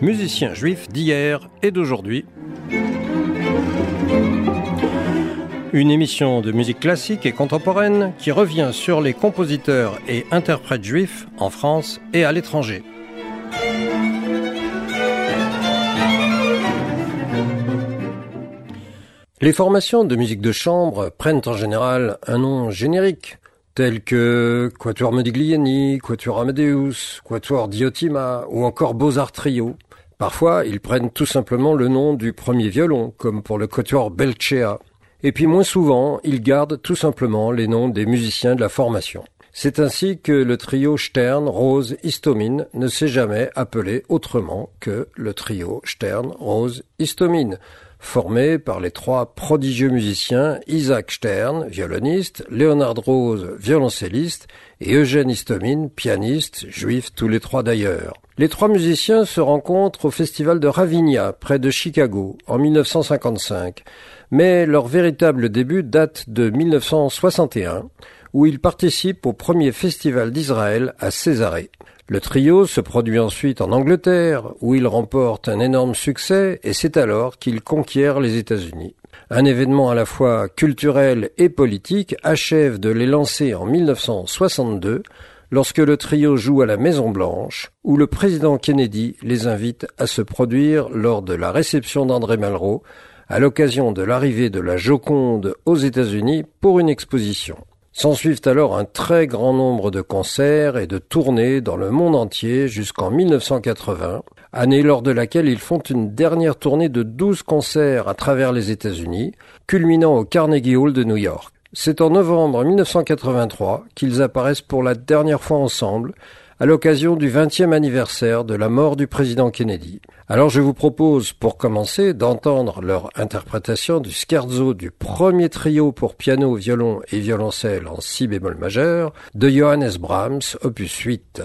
Musiciens juifs d'hier et d'aujourd'hui. Une émission de musique classique et contemporaine qui revient sur les compositeurs et interprètes juifs en France et à l'étranger. Les formations de musique de chambre prennent en général un nom générique, tel que Quatuor Modigliani, Quatuor Amadeus, Quatuor Diotima ou encore Beaux-Arts Trio. Parfois, ils prennent tout simplement le nom du premier violon, comme pour le Quatuor Belcea. Et puis moins souvent, ils gardent tout simplement les noms des musiciens de la formation. C'est ainsi que le trio Stern, Rose, Histomine ne s'est jamais appelé autrement que le trio Stern, Rose, Histomine, formé par les trois prodigieux musiciens Isaac Stern, violoniste, Leonard Rose, violoncelliste, et Eugène Istomine, pianiste, juif tous les trois d'ailleurs. Les trois musiciens se rencontrent au festival de Ravinia, près de Chicago, en 1955, mais leur véritable début date de 1961, où ils participent au premier festival d'Israël à Césarée. Le trio se produit ensuite en Angleterre, où il remporte un énorme succès, et c'est alors qu'il conquiert les États-Unis. Un événement à la fois culturel et politique achève de les lancer en 1962, lorsque le trio joue à la Maison Blanche, où le président Kennedy les invite à se produire lors de la réception d'André Malraux, à l'occasion de l'arrivée de la Joconde aux États-Unis pour une exposition. S'ensuivent alors un très grand nombre de concerts et de tournées dans le monde entier jusqu'en 1980, année lors de laquelle ils font une dernière tournée de 12 concerts à travers les États-Unis, culminant au Carnegie Hall de New York. C'est en novembre 1983 qu'ils apparaissent pour la dernière fois ensemble à l'occasion du 20e anniversaire de la mort du président Kennedy. Alors je vous propose, pour commencer, d'entendre leur interprétation du scherzo du premier trio pour piano, violon et violoncelle en si bémol majeur de Johannes Brahms, opus 8.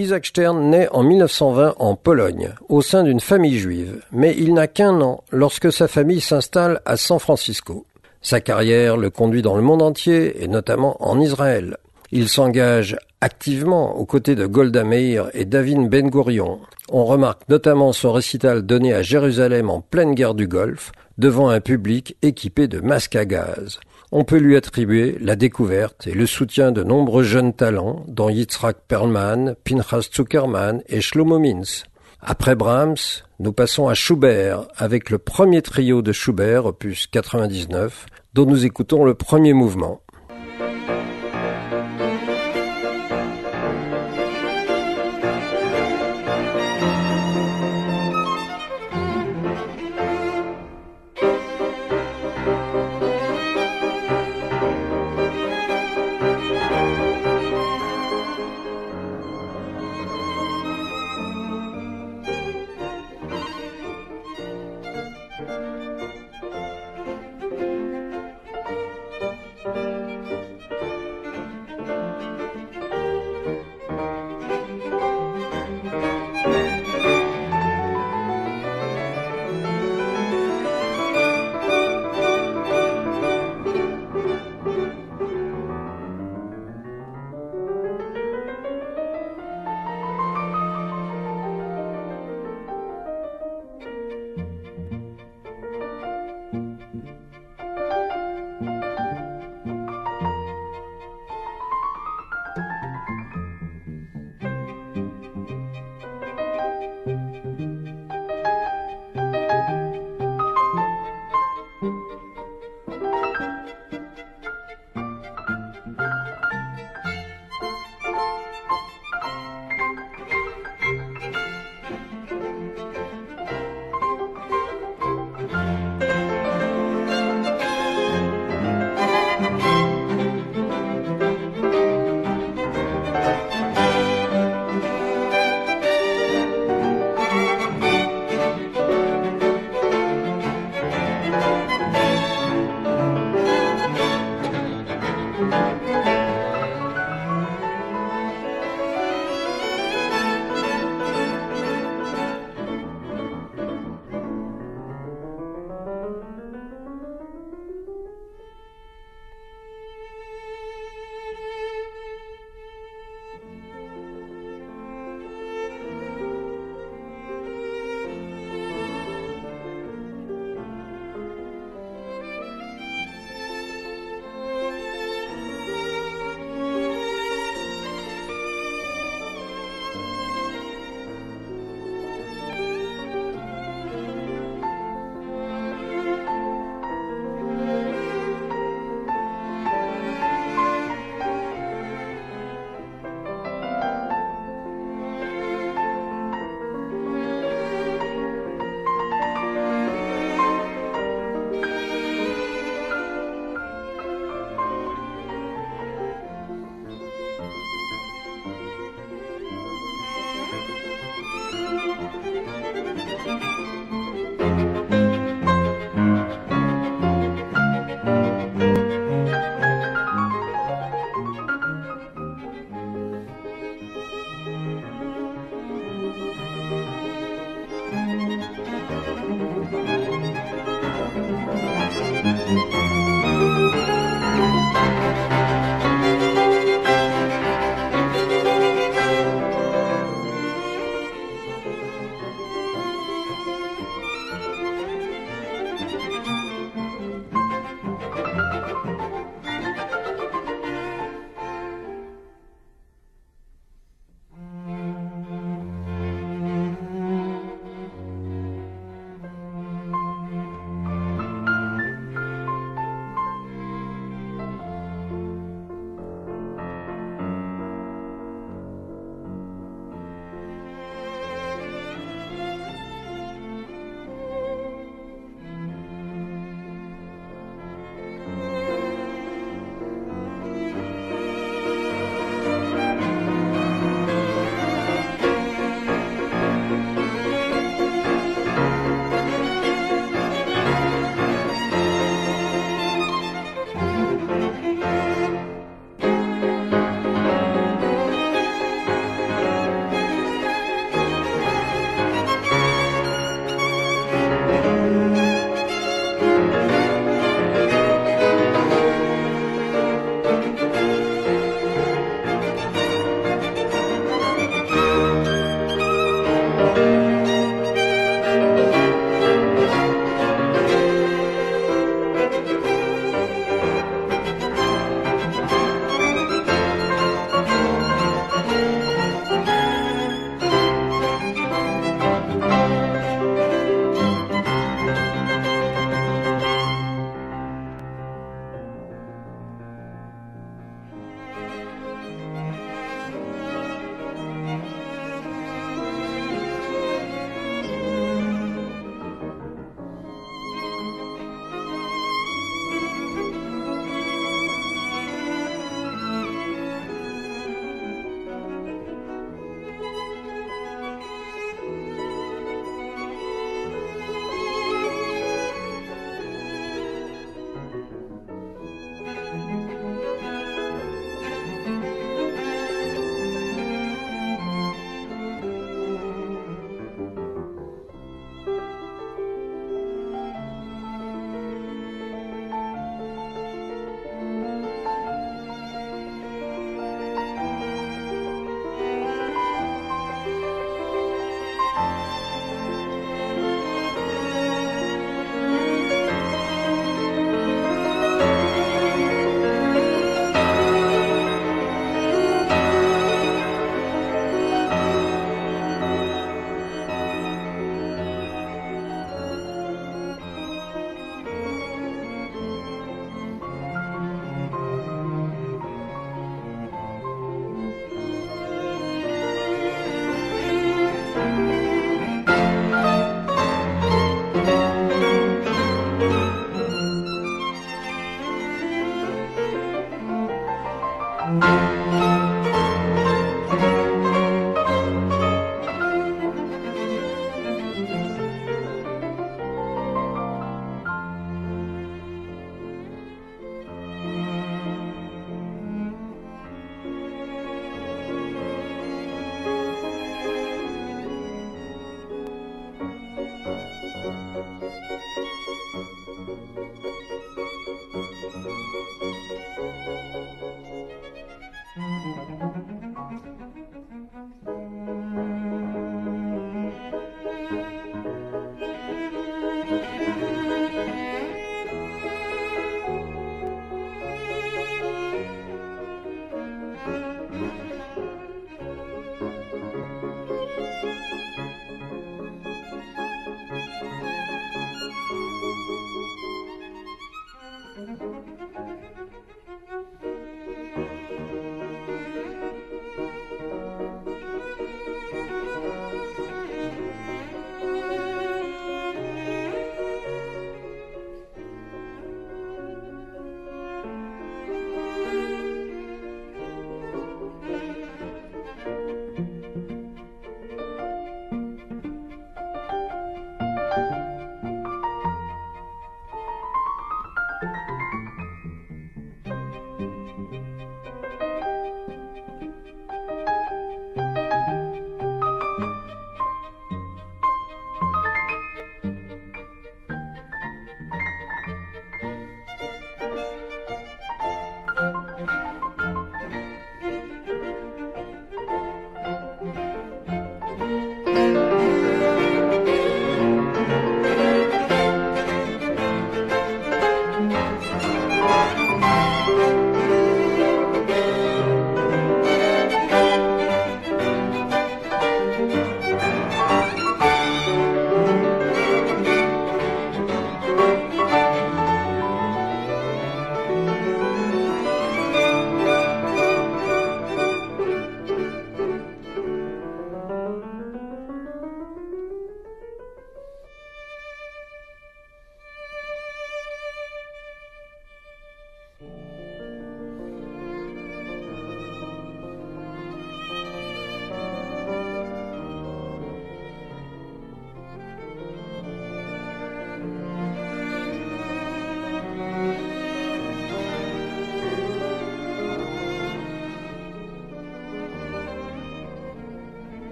Isaac Stern naît en 1920 en Pologne, au sein d'une famille juive, mais il n'a qu'un an lorsque sa famille s'installe à San Francisco. Sa carrière le conduit dans le monde entier, et notamment en Israël. Il s'engage activement aux côtés de Golda Meir et David Ben Gurion. On remarque notamment son récital donné à Jérusalem en pleine guerre du Golfe, devant un public équipé de masques à gaz on peut lui attribuer la découverte et le soutien de nombreux jeunes talents, dont Yitzhak Perlman, Pinchas Zuckerman et Shlomo Mintz. Après Brahms, nous passons à Schubert avec le premier trio de Schubert, opus 99, dont nous écoutons le premier mouvement.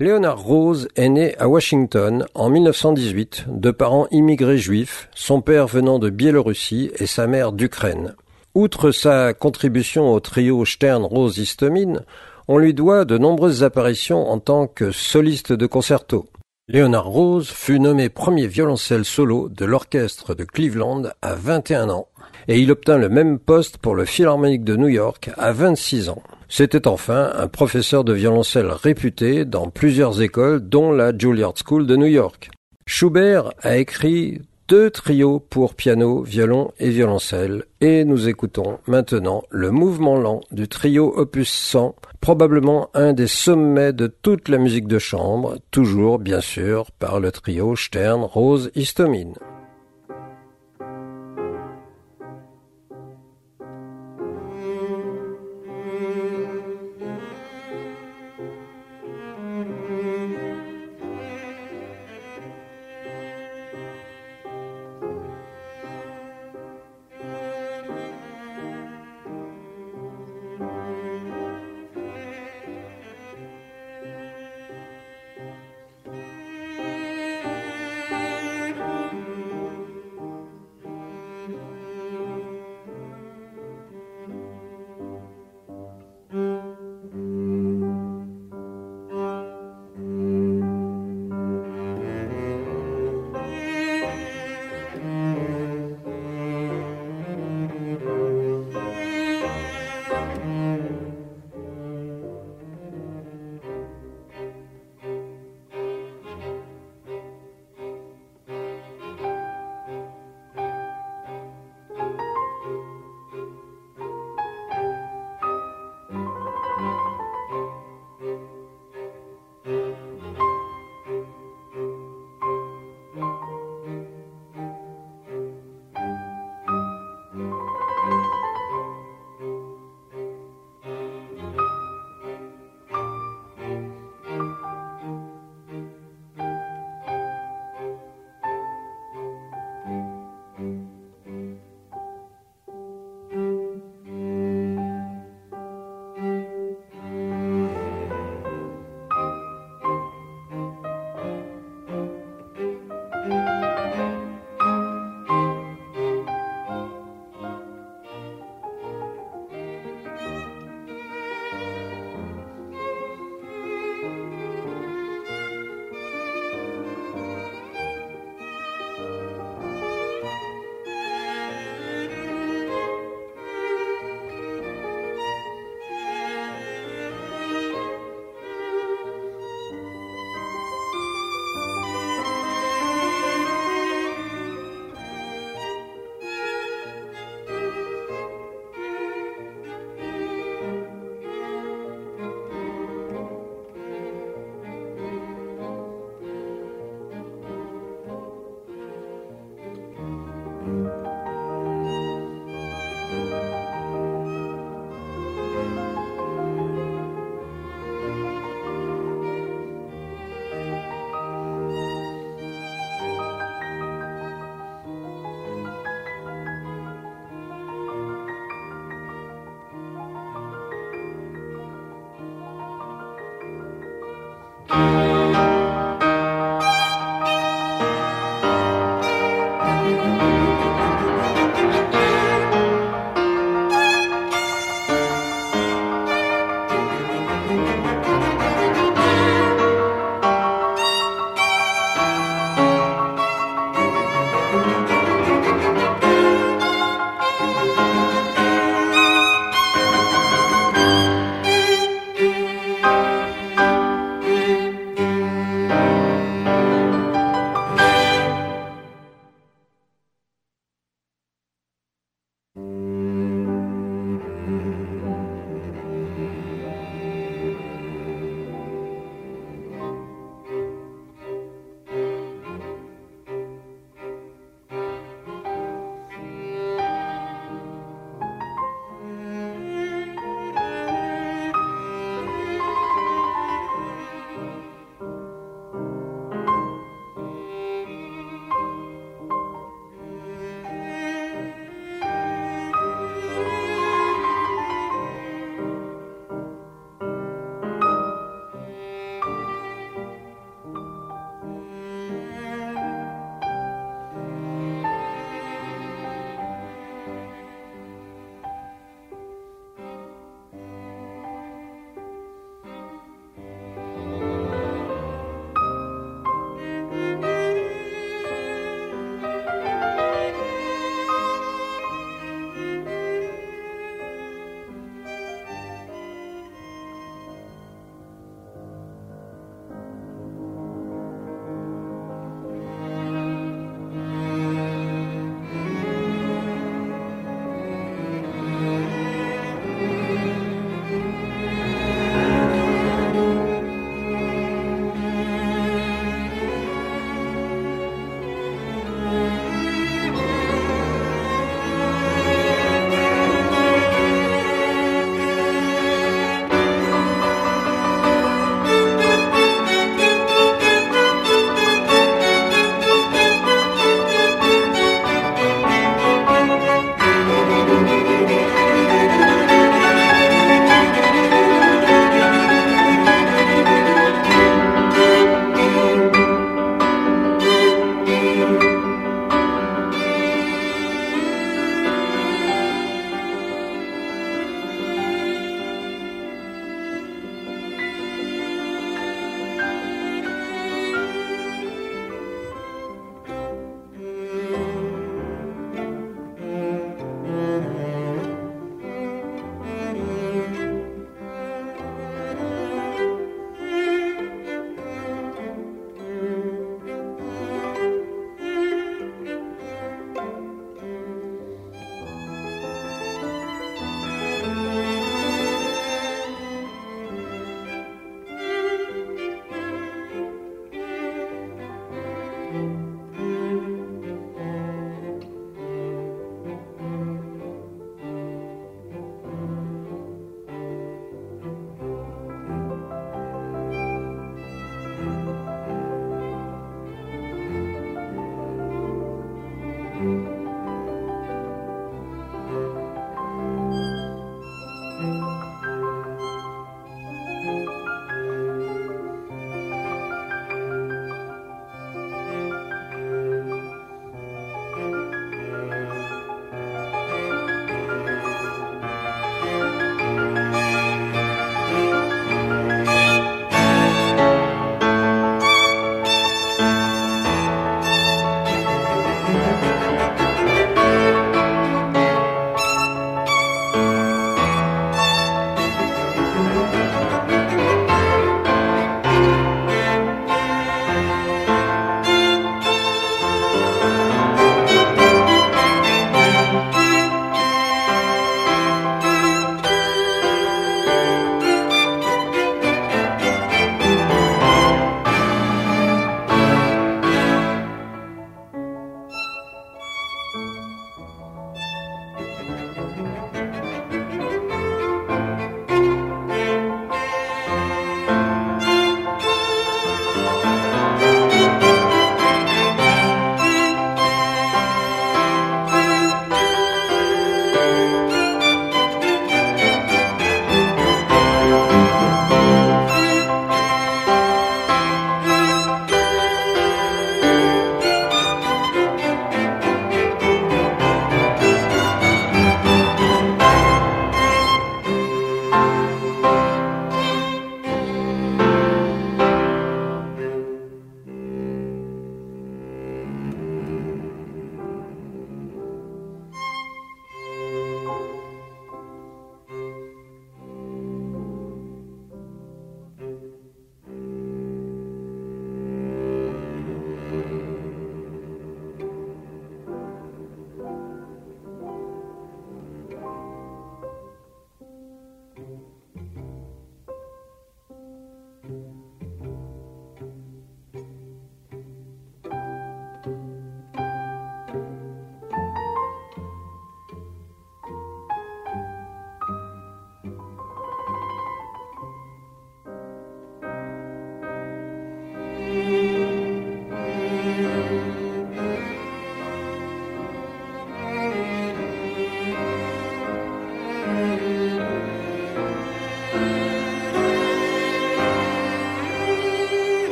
Léonard Rose est né à Washington en 1918 de parents immigrés juifs, son père venant de Biélorussie et sa mère d'Ukraine. Outre sa contribution au trio Stern-Rose-Istomin, on lui doit de nombreuses apparitions en tant que soliste de concerto. Leonard Rose fut nommé premier violoncelle solo de l'orchestre de Cleveland à 21 ans et il obtint le même poste pour le Philharmonique de New York à 26 ans. C'était enfin un professeur de violoncelle réputé dans plusieurs écoles dont la Juilliard School de New York. Schubert a écrit deux trios pour piano, violon et violoncelle et nous écoutons maintenant le mouvement lent du trio opus 100 probablement un des sommets de toute la musique de chambre, toujours bien sûr par le trio Stern Rose Histomine.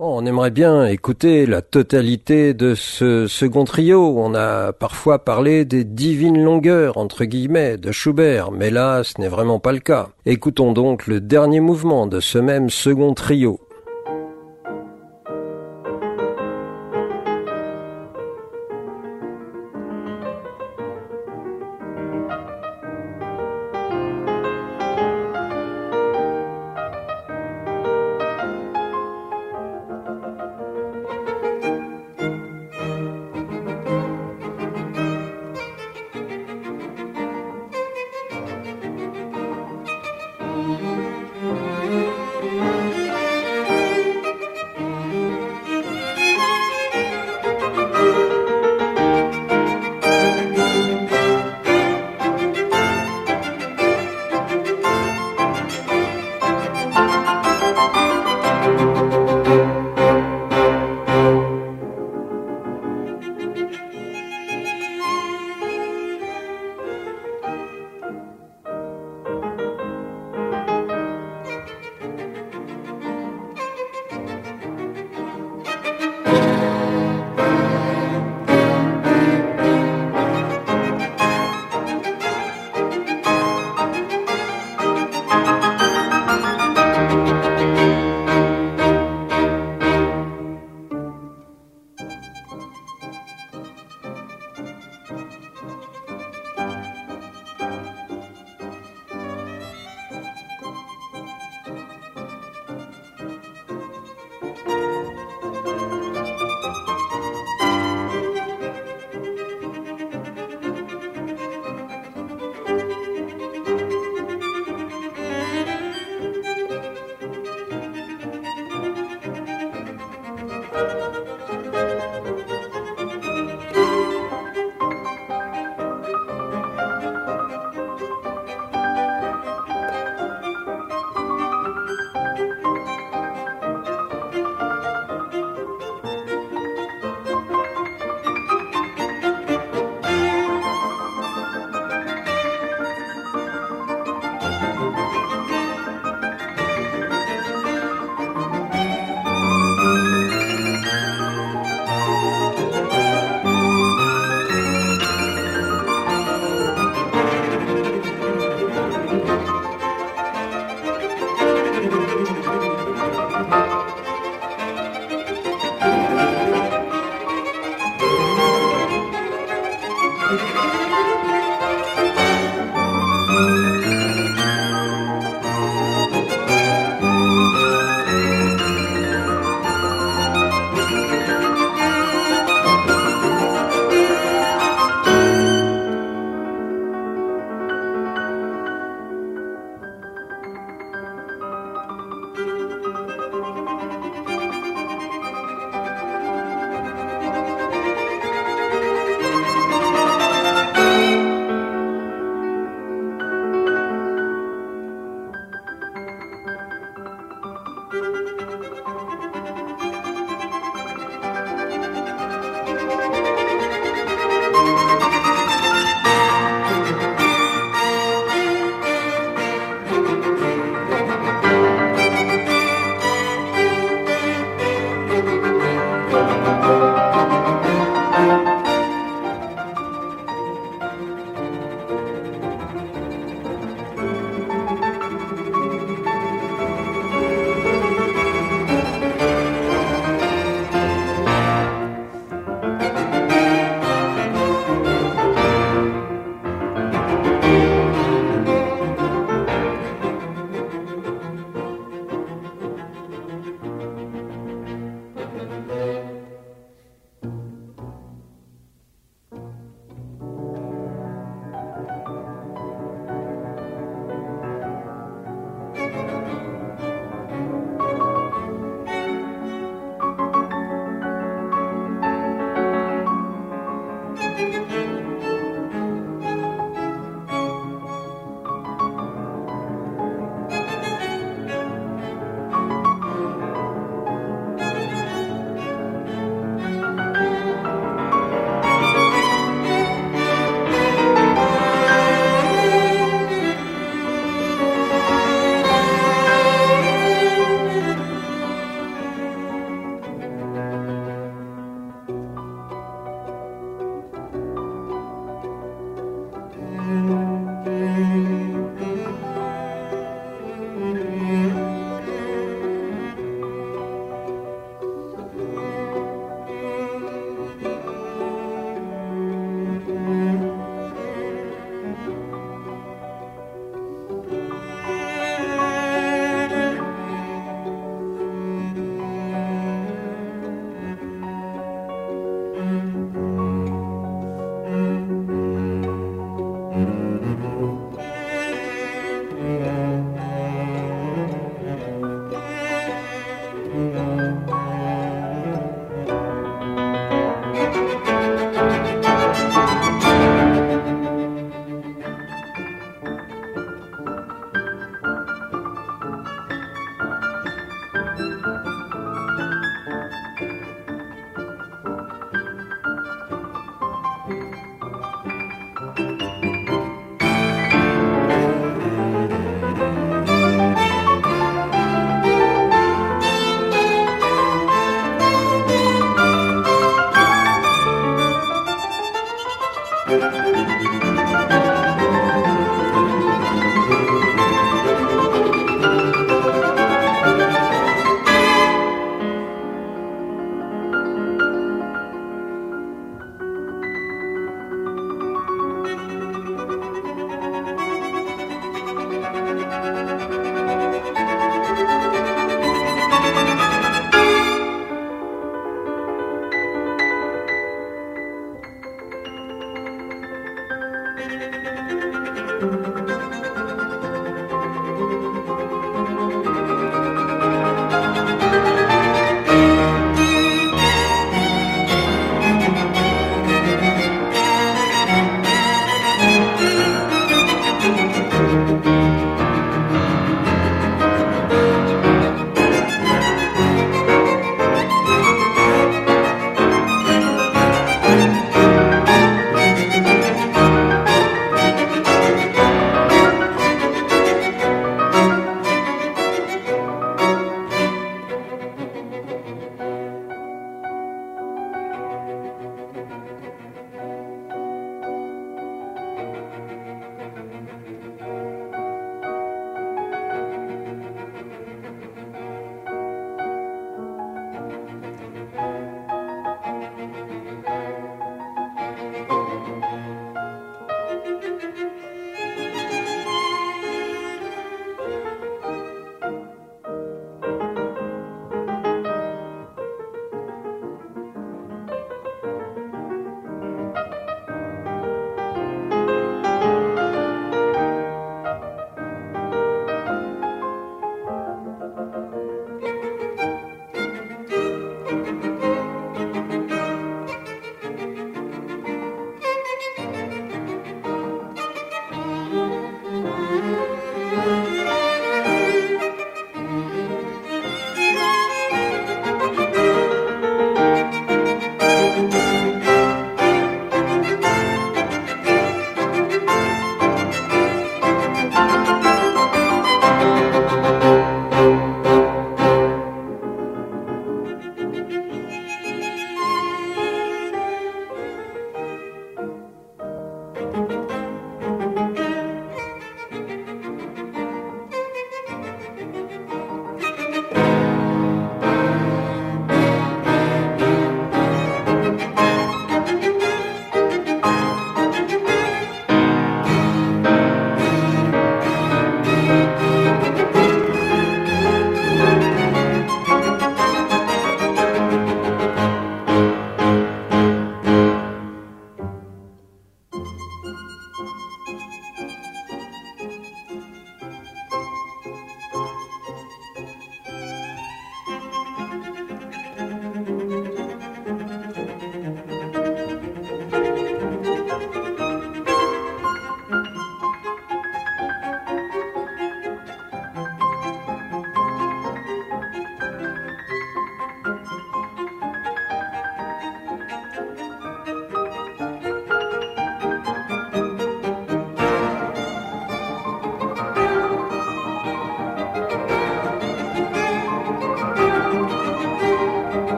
On aimerait bien écouter la totalité de ce second trio. On a parfois parlé des divines longueurs, entre guillemets, de Schubert, mais là, ce n'est vraiment pas le cas. Écoutons donc le dernier mouvement de ce même second trio.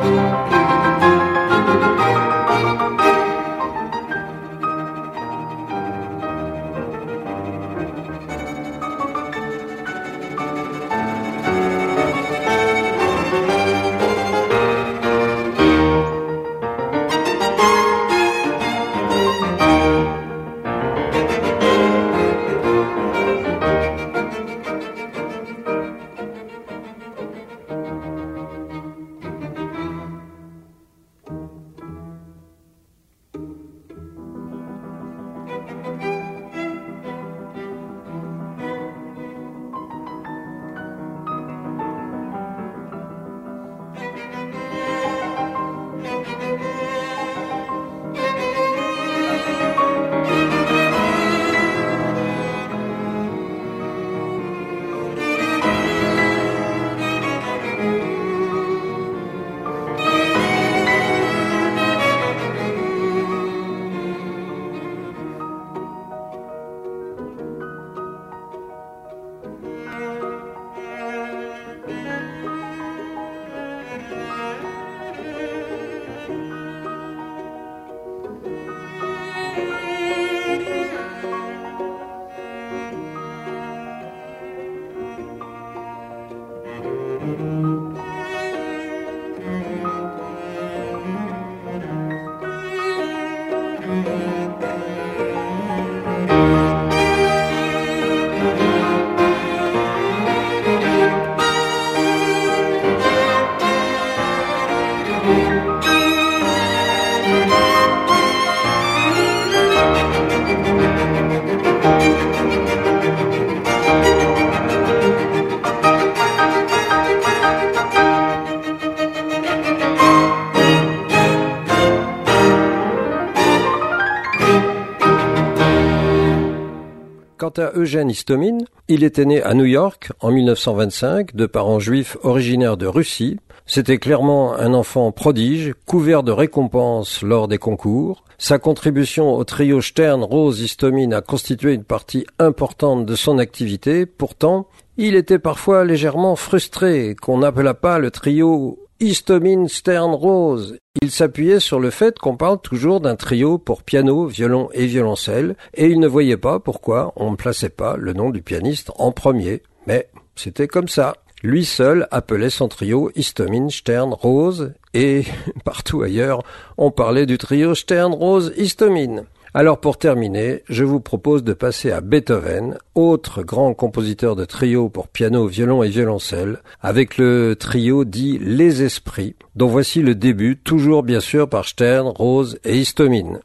Música Eugène Istomin, il était né à New York en 1925 de parents juifs originaires de Russie. C'était clairement un enfant prodige, couvert de récompenses lors des concours. Sa contribution au trio Stern, Rose, Istomin a constitué une partie importante de son activité. Pourtant, il était parfois légèrement frustré qu'on n'appela pas le trio Histomine Stern Rose. Il s'appuyait sur le fait qu'on parle toujours d'un trio pour piano, violon et violoncelle, et il ne voyait pas pourquoi on ne plaçait pas le nom du pianiste en premier. Mais c'était comme ça. Lui seul appelait son trio Histomine Stern Rose, et partout ailleurs on parlait du trio Stern Rose Histomine. Alors pour terminer, je vous propose de passer à Beethoven, autre grand compositeur de trio pour piano, violon et violoncelle, avec le trio dit Les Esprits, dont voici le début, toujours bien sûr par Stern, Rose et Histomine.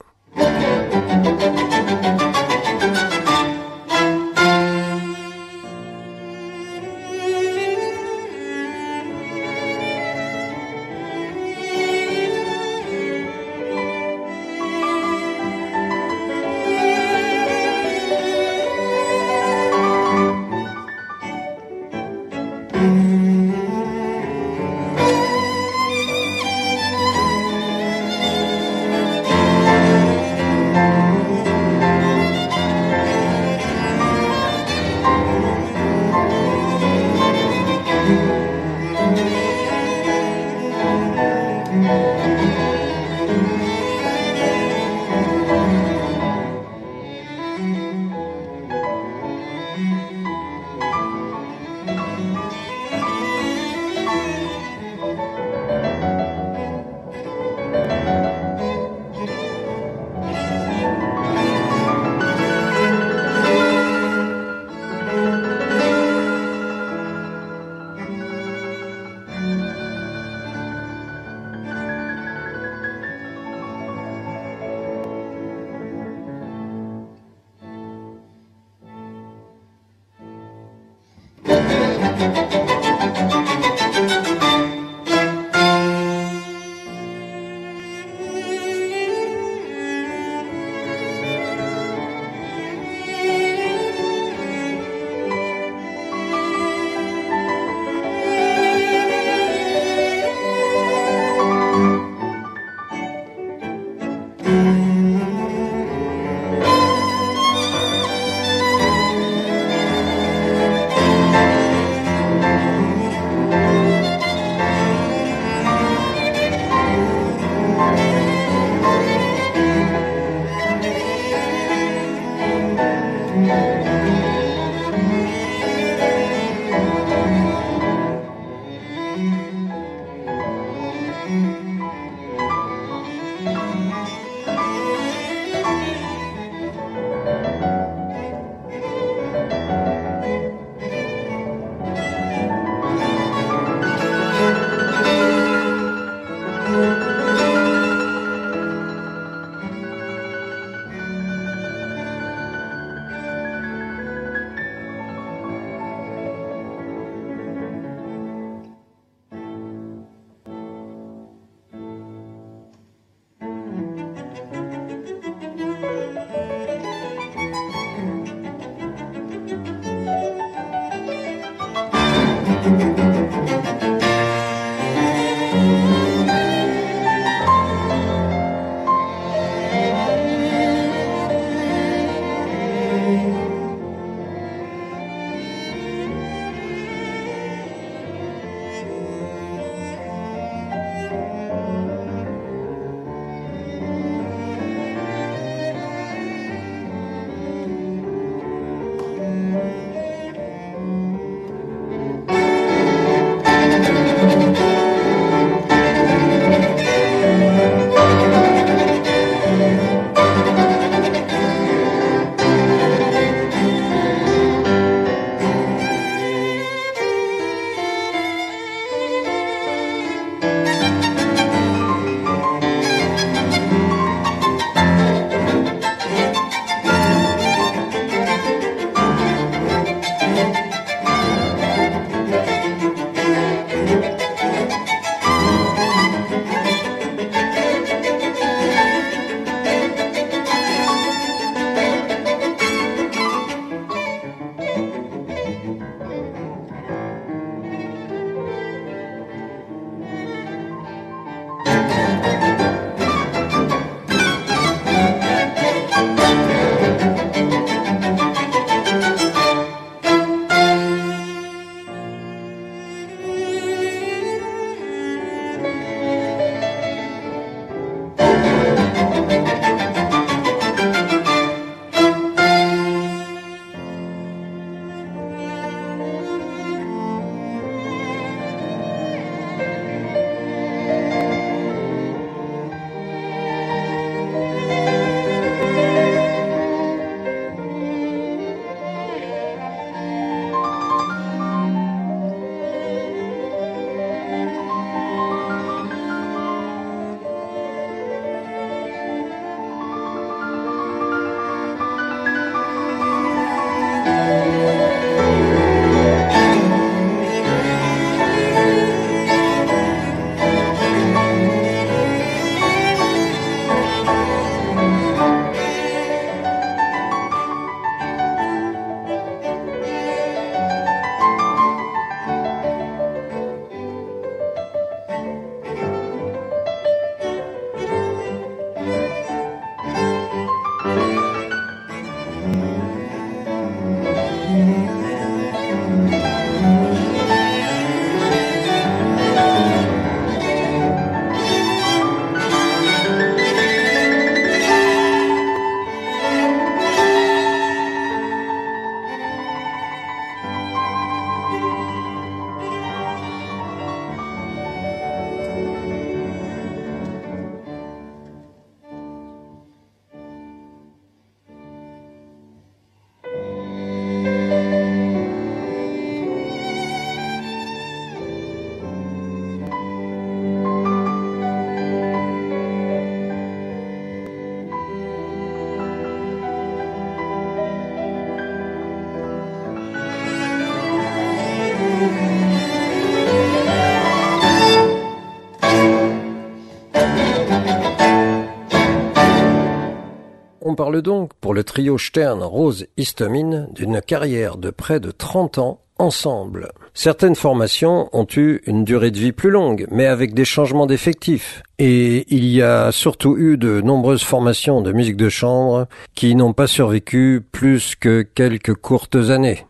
On parle donc, pour le trio Stern, Rose, Histamine, d'une carrière de près de 30 ans ensemble. Certaines formations ont eu une durée de vie plus longue, mais avec des changements d'effectifs. Et il y a surtout eu de nombreuses formations de musique de chambre qui n'ont pas survécu plus que quelques courtes années.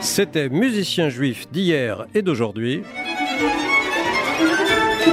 C'était Musicien juif d'hier et d'aujourd'hui.